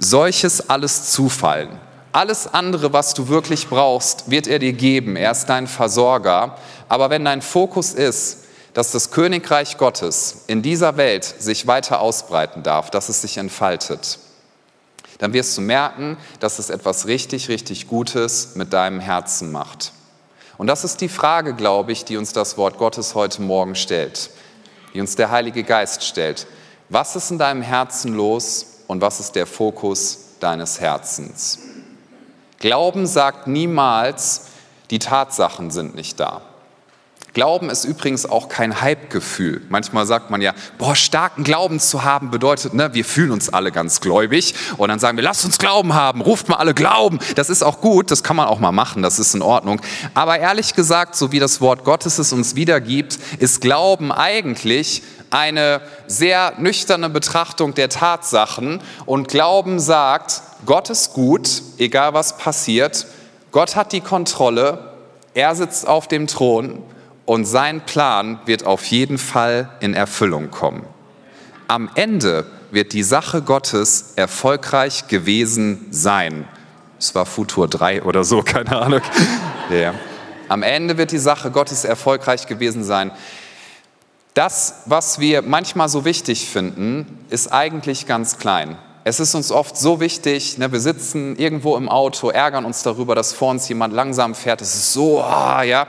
solches alles zufallen. Alles andere, was du wirklich brauchst, wird er dir geben. Er ist dein Versorger. Aber wenn dein Fokus ist, dass das Königreich Gottes in dieser Welt sich weiter ausbreiten darf, dass es sich entfaltet, dann wirst du merken, dass es etwas richtig, richtig Gutes mit deinem Herzen macht. Und das ist die Frage, glaube ich, die uns das Wort Gottes heute Morgen stellt, die uns der Heilige Geist stellt. Was ist in deinem Herzen los und was ist der Fokus deines Herzens? Glauben sagt niemals, die Tatsachen sind nicht da. Glauben ist übrigens auch kein Hype-Gefühl. Manchmal sagt man ja, boah, starken Glauben zu haben bedeutet, ne, wir fühlen uns alle ganz gläubig und dann sagen wir, lasst uns Glauben haben, ruft mal alle Glauben. Das ist auch gut, das kann man auch mal machen, das ist in Ordnung. Aber ehrlich gesagt, so wie das Wort Gottes es uns wiedergibt, ist Glauben eigentlich eine sehr nüchterne Betrachtung der Tatsachen und Glauben sagt, Gott ist gut, egal was passiert, Gott hat die Kontrolle, er sitzt auf dem Thron und sein Plan wird auf jeden Fall in Erfüllung kommen. Am Ende wird die Sache Gottes erfolgreich gewesen sein. Es war Futur 3 oder so, keine Ahnung. Ja. Am Ende wird die Sache Gottes erfolgreich gewesen sein. Das, was wir manchmal so wichtig finden, ist eigentlich ganz klein. Es ist uns oft so wichtig, ne, wir sitzen irgendwo im Auto, ärgern uns darüber, dass vor uns jemand langsam fährt. Es ist so, ah, ja.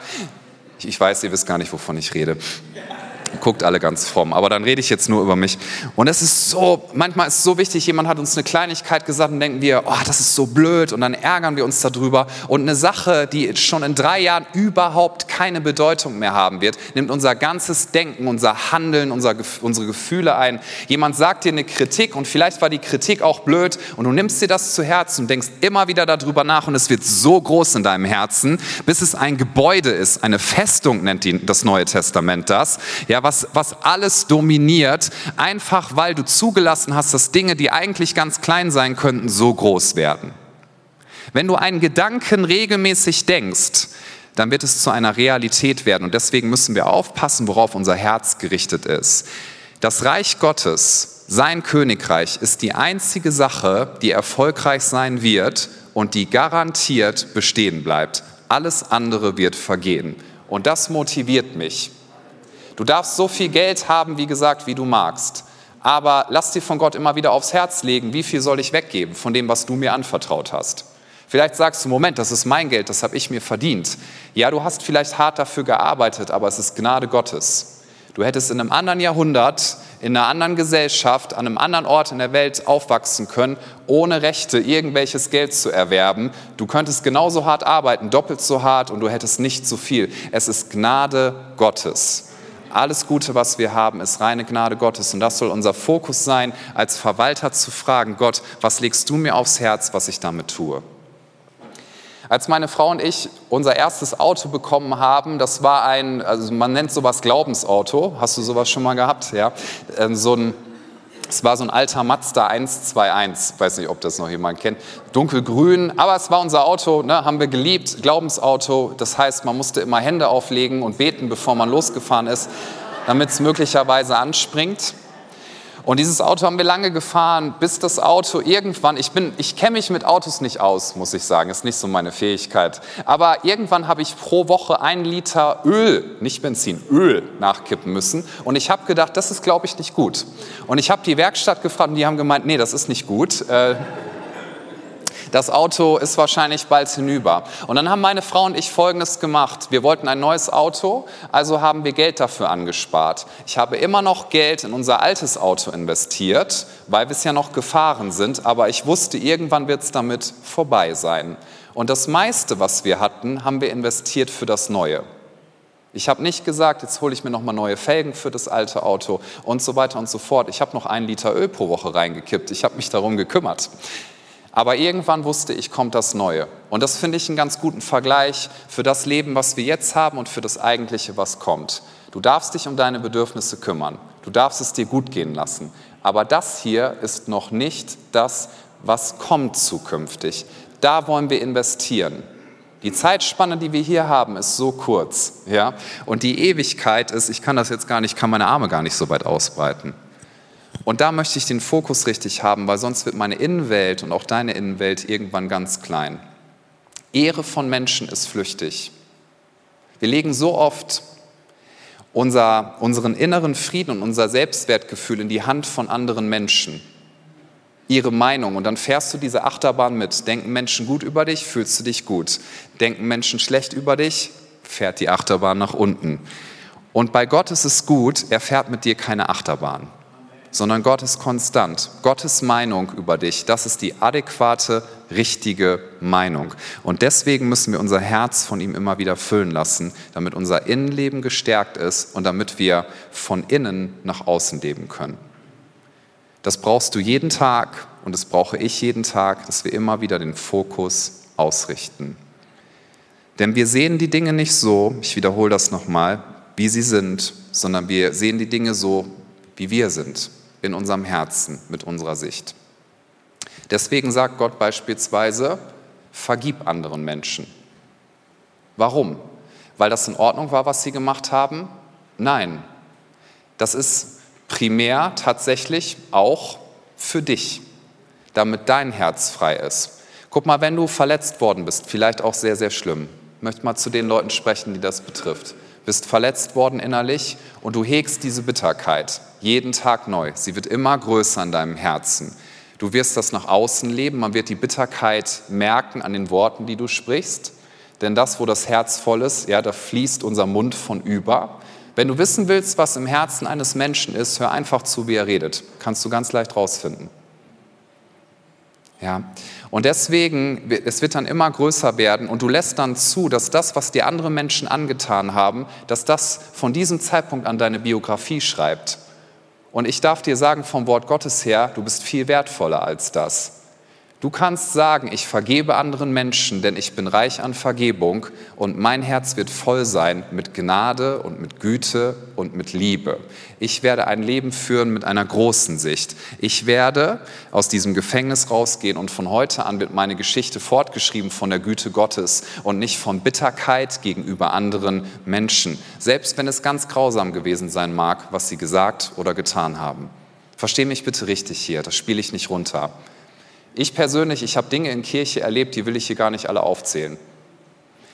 Ich, weiß, ihr wisst gar nicht, wovon ich rede guckt alle ganz fromm, aber dann rede ich jetzt nur über mich. Und es ist so, manchmal ist es so wichtig, jemand hat uns eine Kleinigkeit gesagt und denken wir, oh, das ist so blöd und dann ärgern wir uns darüber. Und eine Sache, die schon in drei Jahren überhaupt keine Bedeutung mehr haben wird, nimmt unser ganzes Denken, unser Handeln, unser, unsere Gefühle ein. Jemand sagt dir eine Kritik und vielleicht war die Kritik auch blöd und du nimmst dir das zu Herzen und denkst immer wieder darüber nach und es wird so groß in deinem Herzen, bis es ein Gebäude ist, eine Festung nennt die, das Neue Testament das. Ja, was, was alles dominiert, einfach weil du zugelassen hast, dass Dinge, die eigentlich ganz klein sein könnten, so groß werden. Wenn du einen Gedanken regelmäßig denkst, dann wird es zu einer Realität werden. Und deswegen müssen wir aufpassen, worauf unser Herz gerichtet ist. Das Reich Gottes, sein Königreich, ist die einzige Sache, die erfolgreich sein wird und die garantiert bestehen bleibt. Alles andere wird vergehen. Und das motiviert mich. Du darfst so viel Geld haben, wie gesagt, wie du magst. Aber lass dir von Gott immer wieder aufs Herz legen, wie viel soll ich weggeben von dem, was du mir anvertraut hast. Vielleicht sagst du, Moment, das ist mein Geld, das habe ich mir verdient. Ja, du hast vielleicht hart dafür gearbeitet, aber es ist Gnade Gottes. Du hättest in einem anderen Jahrhundert, in einer anderen Gesellschaft, an einem anderen Ort in der Welt aufwachsen können, ohne Rechte irgendwelches Geld zu erwerben. Du könntest genauso hart arbeiten, doppelt so hart und du hättest nicht so viel. Es ist Gnade Gottes. Alles Gute, was wir haben, ist reine Gnade Gottes. Und das soll unser Fokus sein, als Verwalter zu fragen, Gott, was legst du mir aufs Herz, was ich damit tue? Als meine Frau und ich unser erstes Auto bekommen haben, das war ein, also man nennt sowas Glaubensauto. Hast du sowas schon mal gehabt? Ja, ähm, so ein es war so ein alter Mazda 121, weiß nicht, ob das noch jemand kennt, dunkelgrün, aber es war unser Auto, ne, haben wir geliebt, Glaubensauto. Das heißt, man musste immer Hände auflegen und beten, bevor man losgefahren ist, damit es möglicherweise anspringt. Und dieses Auto haben wir lange gefahren, bis das Auto irgendwann, ich bin, ich kenne mich mit Autos nicht aus, muss ich sagen, ist nicht so meine Fähigkeit. Aber irgendwann habe ich pro Woche einen Liter Öl, nicht Benzin, Öl nachkippen müssen. Und ich habe gedacht, das ist, glaube ich, nicht gut. Und ich habe die Werkstatt gefragt und die haben gemeint, nee, das ist nicht gut. Äh, das Auto ist wahrscheinlich bald hinüber. Und dann haben meine Frau und ich Folgendes gemacht. Wir wollten ein neues Auto, also haben wir Geld dafür angespart. Ich habe immer noch Geld in unser altes Auto investiert, weil wir es ja noch gefahren sind, aber ich wusste, irgendwann wird es damit vorbei sein. Und das meiste, was wir hatten, haben wir investiert für das Neue. Ich habe nicht gesagt, jetzt hole ich mir nochmal neue Felgen für das alte Auto und so weiter und so fort. Ich habe noch einen Liter Öl pro Woche reingekippt. Ich habe mich darum gekümmert. Aber irgendwann wusste ich, kommt das Neue. Und das finde ich einen ganz guten Vergleich für das Leben, was wir jetzt haben und für das eigentliche, was kommt. Du darfst dich um deine Bedürfnisse kümmern. Du darfst es dir gut gehen lassen. Aber das hier ist noch nicht das, was kommt zukünftig. Da wollen wir investieren. Die Zeitspanne, die wir hier haben, ist so kurz, ja? Und die Ewigkeit ist, ich kann das jetzt gar nicht, kann meine Arme gar nicht so weit ausbreiten. Und da möchte ich den Fokus richtig haben, weil sonst wird meine Innenwelt und auch deine Innenwelt irgendwann ganz klein. Ehre von Menschen ist flüchtig. Wir legen so oft unser, unseren inneren Frieden und unser Selbstwertgefühl in die Hand von anderen Menschen. Ihre Meinung. Und dann fährst du diese Achterbahn mit. Denken Menschen gut über dich, fühlst du dich gut. Denken Menschen schlecht über dich, fährt die Achterbahn nach unten. Und bei Gott ist es gut, er fährt mit dir keine Achterbahn sondern Gott ist konstant. Gottes Meinung über dich, das ist die adäquate, richtige Meinung. Und deswegen müssen wir unser Herz von ihm immer wieder füllen lassen, damit unser Innenleben gestärkt ist und damit wir von innen nach außen leben können. Das brauchst du jeden Tag und das brauche ich jeden Tag, dass wir immer wieder den Fokus ausrichten. Denn wir sehen die Dinge nicht so, ich wiederhole das nochmal, wie sie sind, sondern wir sehen die Dinge so, wie wir sind in unserem Herzen mit unserer Sicht. Deswegen sagt Gott beispielsweise, vergib anderen Menschen. Warum? Weil das in Ordnung war, was sie gemacht haben? Nein. Das ist primär tatsächlich auch für dich, damit dein Herz frei ist. Guck mal, wenn du verletzt worden bist, vielleicht auch sehr, sehr schlimm, möchte mal zu den Leuten sprechen, die das betrifft. Bist verletzt worden innerlich und du hegst diese Bitterkeit jeden Tag neu. Sie wird immer größer in deinem Herzen. Du wirst das nach außen leben, man wird die Bitterkeit merken an den Worten, die du sprichst. Denn das, wo das Herz voll ist, ja, da fließt unser Mund von über. Wenn du wissen willst, was im Herzen eines Menschen ist, hör einfach zu, wie er redet. Kannst du ganz leicht rausfinden. Ja. Und deswegen, es wird dann immer größer werden und du lässt dann zu, dass das, was dir andere Menschen angetan haben, dass das von diesem Zeitpunkt an deine Biografie schreibt. Und ich darf dir sagen vom Wort Gottes her, du bist viel wertvoller als das. Du kannst sagen, ich vergebe anderen Menschen, denn ich bin reich an Vergebung und mein Herz wird voll sein mit Gnade und mit Güte und mit Liebe. Ich werde ein Leben führen mit einer großen Sicht. Ich werde aus diesem Gefängnis rausgehen und von heute an wird meine Geschichte fortgeschrieben von der Güte Gottes und nicht von Bitterkeit gegenüber anderen Menschen, selbst wenn es ganz grausam gewesen sein mag, was sie gesagt oder getan haben. Versteh mich bitte richtig hier, das spiele ich nicht runter. Ich persönlich, ich habe Dinge in Kirche erlebt, die will ich hier gar nicht alle aufzählen.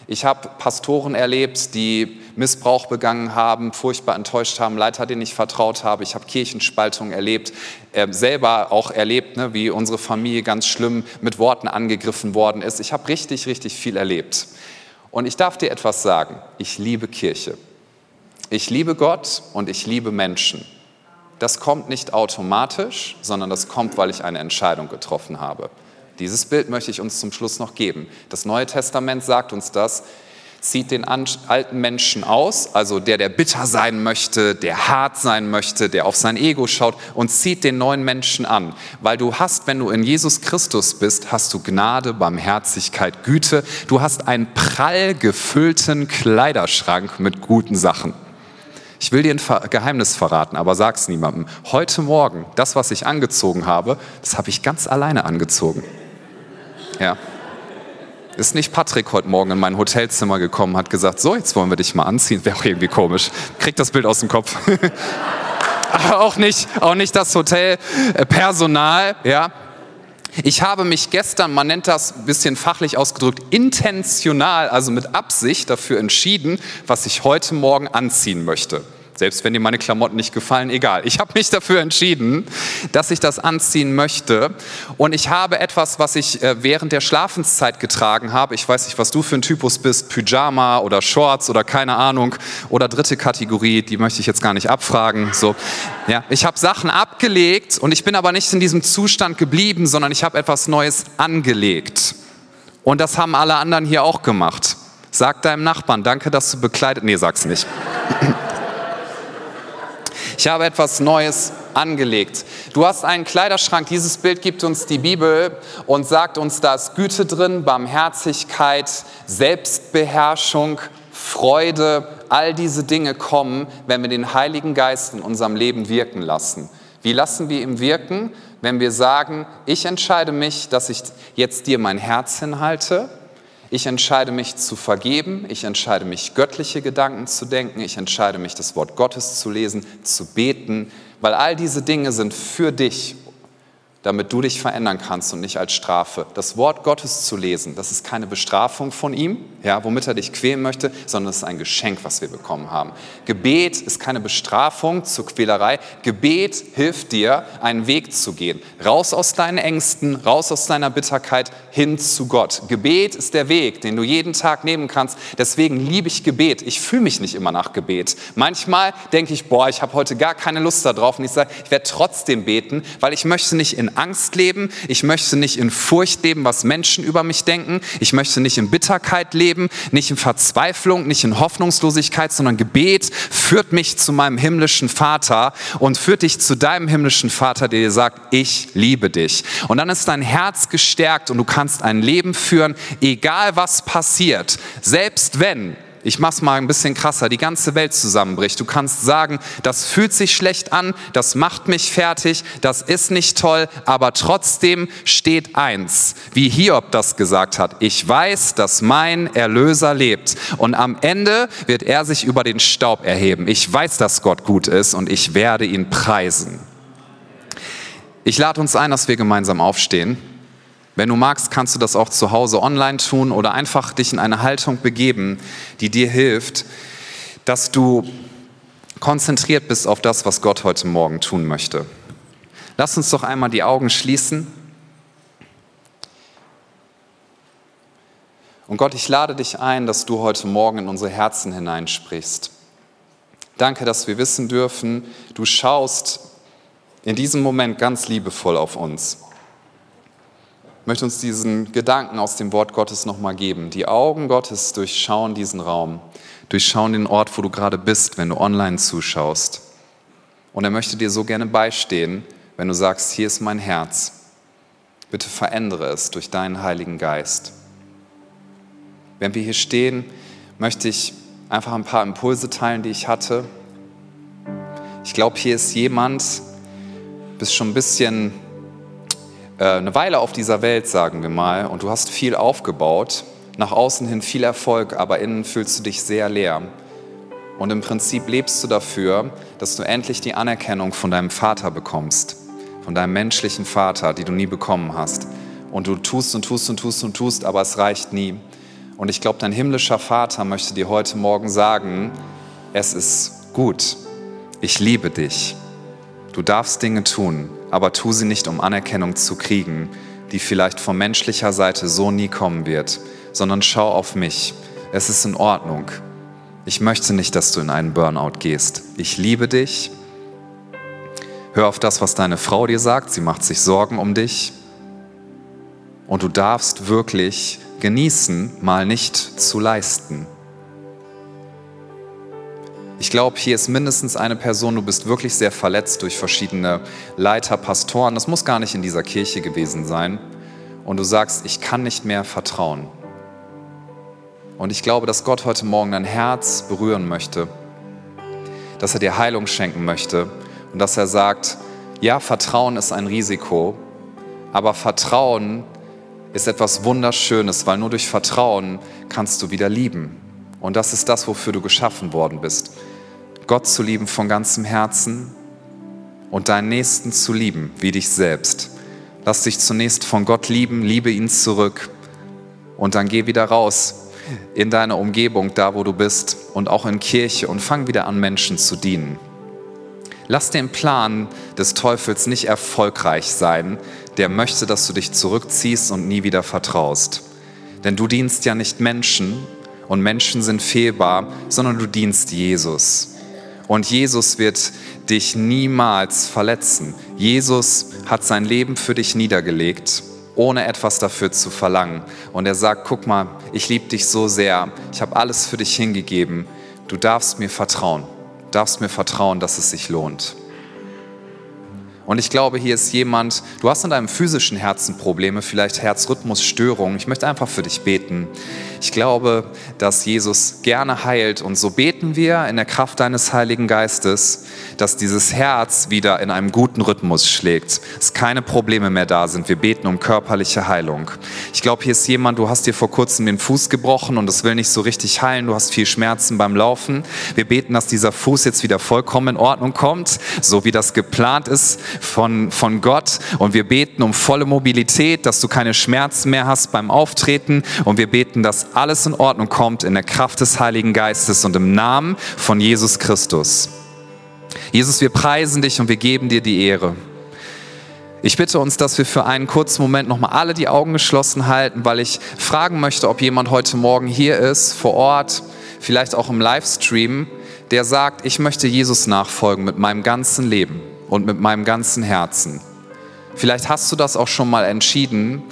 Ich habe Pastoren erlebt, die Missbrauch begangen haben, furchtbar enttäuscht haben, Leiter, denen ich vertraut habe. Ich habe Kirchenspaltung erlebt, äh, selber auch erlebt, ne, wie unsere Familie ganz schlimm mit Worten angegriffen worden ist. Ich habe richtig, richtig viel erlebt. Und ich darf dir etwas sagen. Ich liebe Kirche. Ich liebe Gott und ich liebe Menschen das kommt nicht automatisch, sondern das kommt, weil ich eine Entscheidung getroffen habe. Dieses Bild möchte ich uns zum Schluss noch geben. Das Neue Testament sagt uns das, zieht den alten Menschen aus, also der, der bitter sein möchte, der hart sein möchte, der auf sein Ego schaut und zieht den neuen Menschen an. Weil du hast, wenn du in Jesus Christus bist, hast du Gnade, Barmherzigkeit, Güte. Du hast einen prall gefüllten Kleiderschrank mit guten Sachen. Ich will dir ein Geheimnis verraten, aber sag's niemandem. Heute Morgen, das, was ich angezogen habe, das habe ich ganz alleine angezogen. Ja. Ist nicht Patrick heute Morgen in mein Hotelzimmer gekommen, hat gesagt, so, jetzt wollen wir dich mal anziehen. Wäre auch irgendwie komisch. Krieg das Bild aus dem Kopf. auch nicht, auch nicht das Hotelpersonal, ja. Ich habe mich gestern, man nennt das ein bisschen fachlich ausgedrückt, intentional, also mit Absicht dafür entschieden, was ich heute Morgen anziehen möchte. Selbst wenn dir meine Klamotten nicht gefallen, egal. Ich habe mich dafür entschieden, dass ich das anziehen möchte. Und ich habe etwas, was ich äh, während der Schlafenszeit getragen habe. Ich weiß nicht, was du für ein Typus bist. Pyjama oder Shorts oder keine Ahnung. Oder dritte Kategorie, die möchte ich jetzt gar nicht abfragen. So, ja, ich habe Sachen abgelegt und ich bin aber nicht in diesem Zustand geblieben, sondern ich habe etwas Neues angelegt. Und das haben alle anderen hier auch gemacht. Sag deinem Nachbarn, danke, dass du bekleidet. Nee, sag's nicht. Ich habe etwas Neues angelegt. Du hast einen Kleiderschrank. Dieses Bild gibt uns die Bibel und sagt uns, da ist Güte drin, Barmherzigkeit, Selbstbeherrschung, Freude. All diese Dinge kommen, wenn wir den Heiligen Geist in unserem Leben wirken lassen. Wie lassen wir ihn wirken? Wenn wir sagen, ich entscheide mich, dass ich jetzt dir mein Herz hinhalte ich entscheide mich zu vergeben, ich entscheide mich göttliche Gedanken zu denken, ich entscheide mich das Wort Gottes zu lesen, zu beten, weil all diese Dinge sind für dich damit du dich verändern kannst und nicht als Strafe. Das Wort Gottes zu lesen, das ist keine Bestrafung von ihm, ja, womit er dich quälen möchte, sondern es ist ein Geschenk, was wir bekommen haben. Gebet ist keine Bestrafung zur Quälerei. Gebet hilft dir, einen Weg zu gehen. Raus aus deinen Ängsten, raus aus deiner Bitterkeit, hin zu Gott. Gebet ist der Weg, den du jeden Tag nehmen kannst. Deswegen liebe ich Gebet. Ich fühle mich nicht immer nach Gebet. Manchmal denke ich, boah, ich habe heute gar keine Lust darauf und ich sage, ich werde trotzdem beten, weil ich möchte nicht in Angst leben, ich möchte nicht in Furcht leben, was Menschen über mich denken, ich möchte nicht in Bitterkeit leben, nicht in Verzweiflung, nicht in Hoffnungslosigkeit, sondern Gebet führt mich zu meinem himmlischen Vater und führt dich zu deinem himmlischen Vater, der dir sagt, ich liebe dich. Und dann ist dein Herz gestärkt und du kannst ein Leben führen, egal was passiert, selbst wenn ich mach's mal ein bisschen krasser, die ganze Welt zusammenbricht. Du kannst sagen, das fühlt sich schlecht an, das macht mich fertig, das ist nicht toll, aber trotzdem steht eins, wie Hiob das gesagt hat. Ich weiß, dass mein Erlöser lebt und am Ende wird er sich über den Staub erheben. Ich weiß, dass Gott gut ist und ich werde ihn preisen. Ich lade uns ein, dass wir gemeinsam aufstehen. Wenn du magst, kannst du das auch zu Hause online tun oder einfach dich in eine Haltung begeben, die dir hilft, dass du konzentriert bist auf das, was Gott heute Morgen tun möchte. Lass uns doch einmal die Augen schließen. Und Gott, ich lade dich ein, dass du heute Morgen in unsere Herzen hineinsprichst. Danke, dass wir wissen dürfen, du schaust in diesem Moment ganz liebevoll auf uns. Möchte uns diesen Gedanken aus dem Wort Gottes nochmal geben. Die Augen Gottes durchschauen diesen Raum, durchschauen den Ort, wo du gerade bist, wenn du online zuschaust. Und er möchte dir so gerne beistehen, wenn du sagst, hier ist mein Herz. Bitte verändere es durch deinen Heiligen Geist. Während wir hier stehen, möchte ich einfach ein paar Impulse teilen, die ich hatte. Ich glaube, hier ist jemand, bist schon ein bisschen eine Weile auf dieser Welt, sagen wir mal, und du hast viel aufgebaut, nach außen hin viel Erfolg, aber innen fühlst du dich sehr leer. Und im Prinzip lebst du dafür, dass du endlich die Anerkennung von deinem Vater bekommst, von deinem menschlichen Vater, die du nie bekommen hast. Und du tust und tust und tust und tust, aber es reicht nie. Und ich glaube, dein himmlischer Vater möchte dir heute Morgen sagen, es ist gut, ich liebe dich. Du darfst Dinge tun, aber tu sie nicht, um Anerkennung zu kriegen, die vielleicht von menschlicher Seite so nie kommen wird, sondern schau auf mich. Es ist in Ordnung. Ich möchte nicht, dass du in einen Burnout gehst. Ich liebe dich. Hör auf das, was deine Frau dir sagt. Sie macht sich Sorgen um dich. Und du darfst wirklich genießen, mal nicht zu leisten. Ich glaube, hier ist mindestens eine Person, du bist wirklich sehr verletzt durch verschiedene Leiter, Pastoren. Das muss gar nicht in dieser Kirche gewesen sein. Und du sagst, ich kann nicht mehr vertrauen. Und ich glaube, dass Gott heute Morgen dein Herz berühren möchte, dass er dir Heilung schenken möchte und dass er sagt, ja, Vertrauen ist ein Risiko, aber Vertrauen ist etwas Wunderschönes, weil nur durch Vertrauen kannst du wieder lieben. Und das ist das, wofür du geschaffen worden bist. Gott zu lieben von ganzem Herzen und deinen Nächsten zu lieben, wie dich selbst. Lass dich zunächst von Gott lieben, liebe ihn zurück und dann geh wieder raus in deine Umgebung, da wo du bist und auch in Kirche und fang wieder an, Menschen zu dienen. Lass den Plan des Teufels nicht erfolgreich sein, der möchte, dass du dich zurückziehst und nie wieder vertraust. Denn du dienst ja nicht Menschen und Menschen sind fehlbar, sondern du dienst Jesus. Und Jesus wird dich niemals verletzen. Jesus hat sein Leben für dich niedergelegt, ohne etwas dafür zu verlangen. Und er sagt, guck mal, ich liebe dich so sehr, ich habe alles für dich hingegeben, du darfst mir vertrauen, du darfst mir vertrauen, dass es sich lohnt. Und ich glaube, hier ist jemand, du hast in deinem physischen Herzen Probleme, vielleicht Herzrhythmusstörungen. Ich möchte einfach für dich beten. Ich glaube, dass Jesus gerne heilt und so beten wir in der Kraft deines Heiligen Geistes, dass dieses Herz wieder in einem guten Rhythmus schlägt, dass keine Probleme mehr da sind. Wir beten um körperliche Heilung. Ich glaube, hier ist jemand, du hast dir vor kurzem den Fuß gebrochen und es will nicht so richtig heilen, du hast viel Schmerzen beim Laufen. Wir beten, dass dieser Fuß jetzt wieder vollkommen in Ordnung kommt, so wie das geplant ist von, von Gott. Und wir beten um volle Mobilität, dass du keine Schmerzen mehr hast beim Auftreten. Und wir beten, dass alles in Ordnung kommt in der Kraft des Heiligen Geistes und im Namen von Jesus Christus. Jesus, wir preisen dich und wir geben dir die Ehre. Ich bitte uns, dass wir für einen kurzen Moment nochmal alle die Augen geschlossen halten, weil ich fragen möchte, ob jemand heute Morgen hier ist, vor Ort, vielleicht auch im Livestream, der sagt, ich möchte Jesus nachfolgen mit meinem ganzen Leben und mit meinem ganzen Herzen. Vielleicht hast du das auch schon mal entschieden,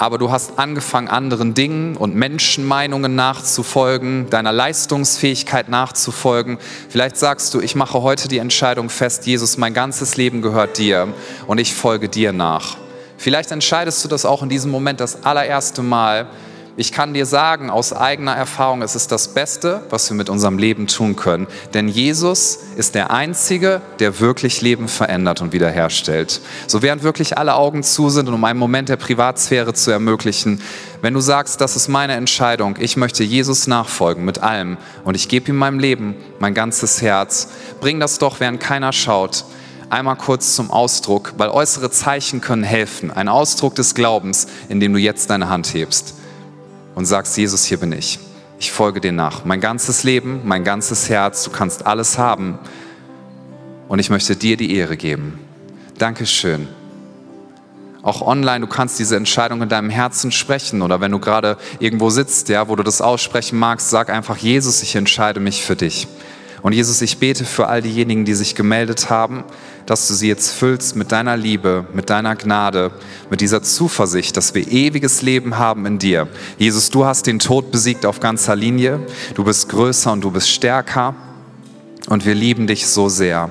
aber du hast angefangen, anderen Dingen und Menschenmeinungen nachzufolgen, deiner Leistungsfähigkeit nachzufolgen. Vielleicht sagst du, ich mache heute die Entscheidung fest, Jesus, mein ganzes Leben gehört dir und ich folge dir nach. Vielleicht entscheidest du das auch in diesem Moment das allererste Mal, ich kann dir sagen, aus eigener Erfahrung, es ist das Beste, was wir mit unserem Leben tun können. Denn Jesus ist der Einzige, der wirklich Leben verändert und wiederherstellt. So während wirklich alle Augen zu sind und um einen Moment der Privatsphäre zu ermöglichen, wenn du sagst, das ist meine Entscheidung, ich möchte Jesus nachfolgen mit allem und ich gebe ihm meinem Leben mein ganzes Herz, bring das doch, während keiner schaut, einmal kurz zum Ausdruck, weil äußere Zeichen können helfen. Ein Ausdruck des Glaubens, indem du jetzt deine Hand hebst und sagst, Jesus, hier bin ich. Ich folge dir nach. Mein ganzes Leben, mein ganzes Herz, du kannst alles haben. Und ich möchte dir die Ehre geben. Dankeschön. Auch online, du kannst diese Entscheidung in deinem Herzen sprechen oder wenn du gerade irgendwo sitzt, ja, wo du das aussprechen magst, sag einfach, Jesus, ich entscheide mich für dich. Und Jesus, ich bete für all diejenigen, die sich gemeldet haben, dass du sie jetzt füllst mit deiner Liebe, mit deiner Gnade, mit dieser Zuversicht, dass wir ewiges Leben haben in dir. Jesus, du hast den Tod besiegt auf ganzer Linie. Du bist größer und du bist stärker. Und wir lieben dich so sehr.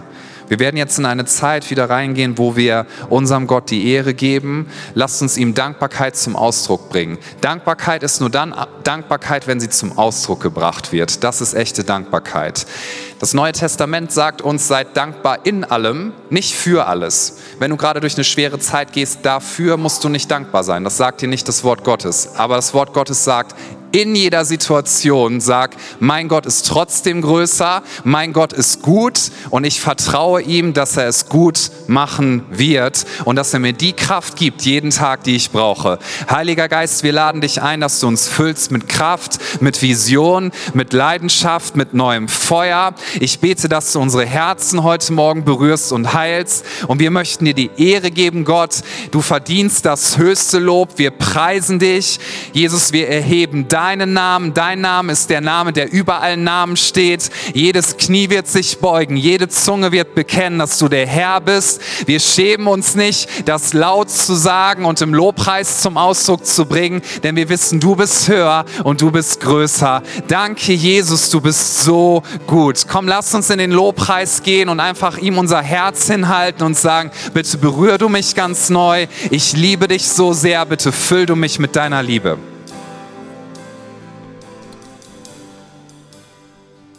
Wir werden jetzt in eine Zeit wieder reingehen, wo wir unserem Gott die Ehre geben. Lasst uns ihm Dankbarkeit zum Ausdruck bringen. Dankbarkeit ist nur dann Dankbarkeit, wenn sie zum Ausdruck gebracht wird. Das ist echte Dankbarkeit. Das Neue Testament sagt uns, seid dankbar in allem, nicht für alles. Wenn du gerade durch eine schwere Zeit gehst, dafür musst du nicht dankbar sein. Das sagt dir nicht das Wort Gottes. Aber das Wort Gottes sagt, in jeder Situation sag, mein Gott ist trotzdem größer, mein Gott ist gut und ich vertraue ihm, dass er es gut machen wird und dass er mir die Kraft gibt, jeden Tag, die ich brauche. Heiliger Geist, wir laden dich ein, dass du uns füllst mit Kraft, mit Vision, mit Leidenschaft, mit neuem Feuer. Ich bete, dass du unsere Herzen heute Morgen berührst und heilst und wir möchten dir die Ehre geben, Gott. Du verdienst das höchste Lob. Wir preisen dich. Jesus, wir erheben deinen Namen. Dein Name ist der Name, der über allen Namen steht. Jedes Knie wird sich beugen, jede Zunge wird bekennen, dass du der Herr bist. Wir schämen uns nicht, das laut zu sagen und im Lobpreis zum Ausdruck zu bringen, denn wir wissen, du bist höher und du bist größer. Danke, Jesus, du bist so gut. Komm, lass uns in den Lobpreis gehen und einfach ihm unser Herz hinhalten und sagen, bitte berühr du mich ganz neu. Ich liebe dich so sehr, bitte füll du mich mit deiner Liebe.